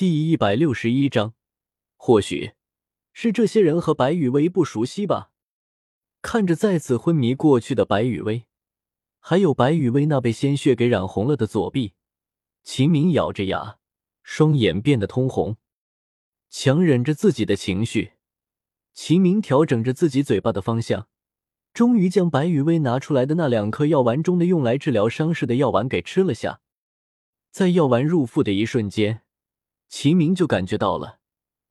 第一百六十一章，或许是这些人和白雨薇不熟悉吧。看着再次昏迷过去的白雨薇，还有白雨薇那被鲜血给染红了的左臂，秦明咬着牙，双眼变得通红，强忍着自己的情绪，秦明调整着自己嘴巴的方向，终于将白雨薇拿出来的那两颗药丸中的用来治疗伤势的药丸给吃了下。在药丸入腹的一瞬间。齐明就感觉到了，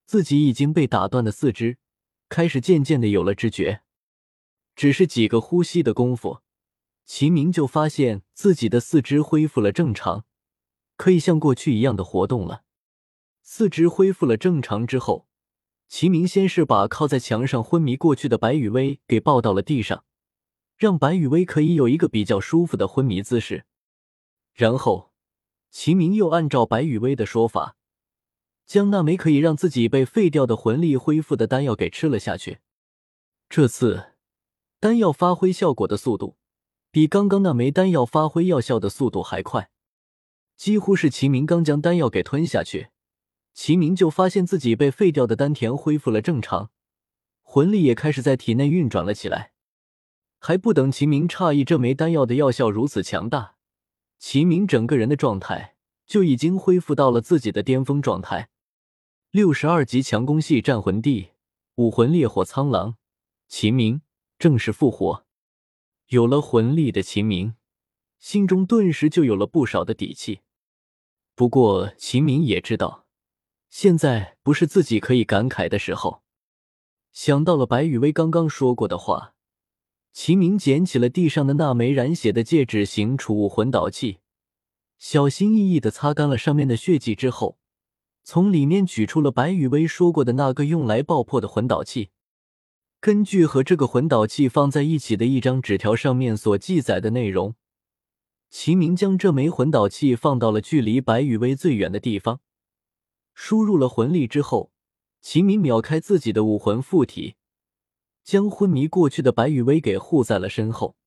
自己已经被打断的四肢开始渐渐的有了知觉。只是几个呼吸的功夫，齐明就发现自己的四肢恢复了正常，可以像过去一样的活动了。四肢恢复了正常之后，齐明先是把靠在墙上昏迷过去的白雨薇给抱到了地上，让白雨薇可以有一个比较舒服的昏迷姿势。然后，齐明又按照白雨薇的说法。将那枚可以让自己被废掉的魂力恢复的丹药给吃了下去。这次丹药发挥效果的速度，比刚刚那枚丹药发挥药效的速度还快。几乎是齐明刚将丹药给吞下去，齐明就发现自己被废掉的丹田恢复了正常，魂力也开始在体内运转了起来。还不等齐明诧异这枚丹药的药效如此强大，齐明整个人的状态就已经恢复到了自己的巅峰状态。六十二级强攻系战魂帝，武魂烈火苍狼，秦明正式复活。有了魂力的秦明，心中顿时就有了不少的底气。不过，秦明也知道，现在不是自己可以感慨的时候。想到了白雨薇刚刚说过的话，秦明捡起了地上的那枚染血的戒指型储物魂导器，小心翼翼的擦干了上面的血迹之后。从里面取出了白雨薇说过的那个用来爆破的魂导器。根据和这个魂导器放在一起的一张纸条上面所记载的内容，秦明将这枚魂导器放到了距离白雨薇最远的地方，输入了魂力之后，秦明秒开自己的武魂附体，将昏迷过去的白雨薇给护在了身后。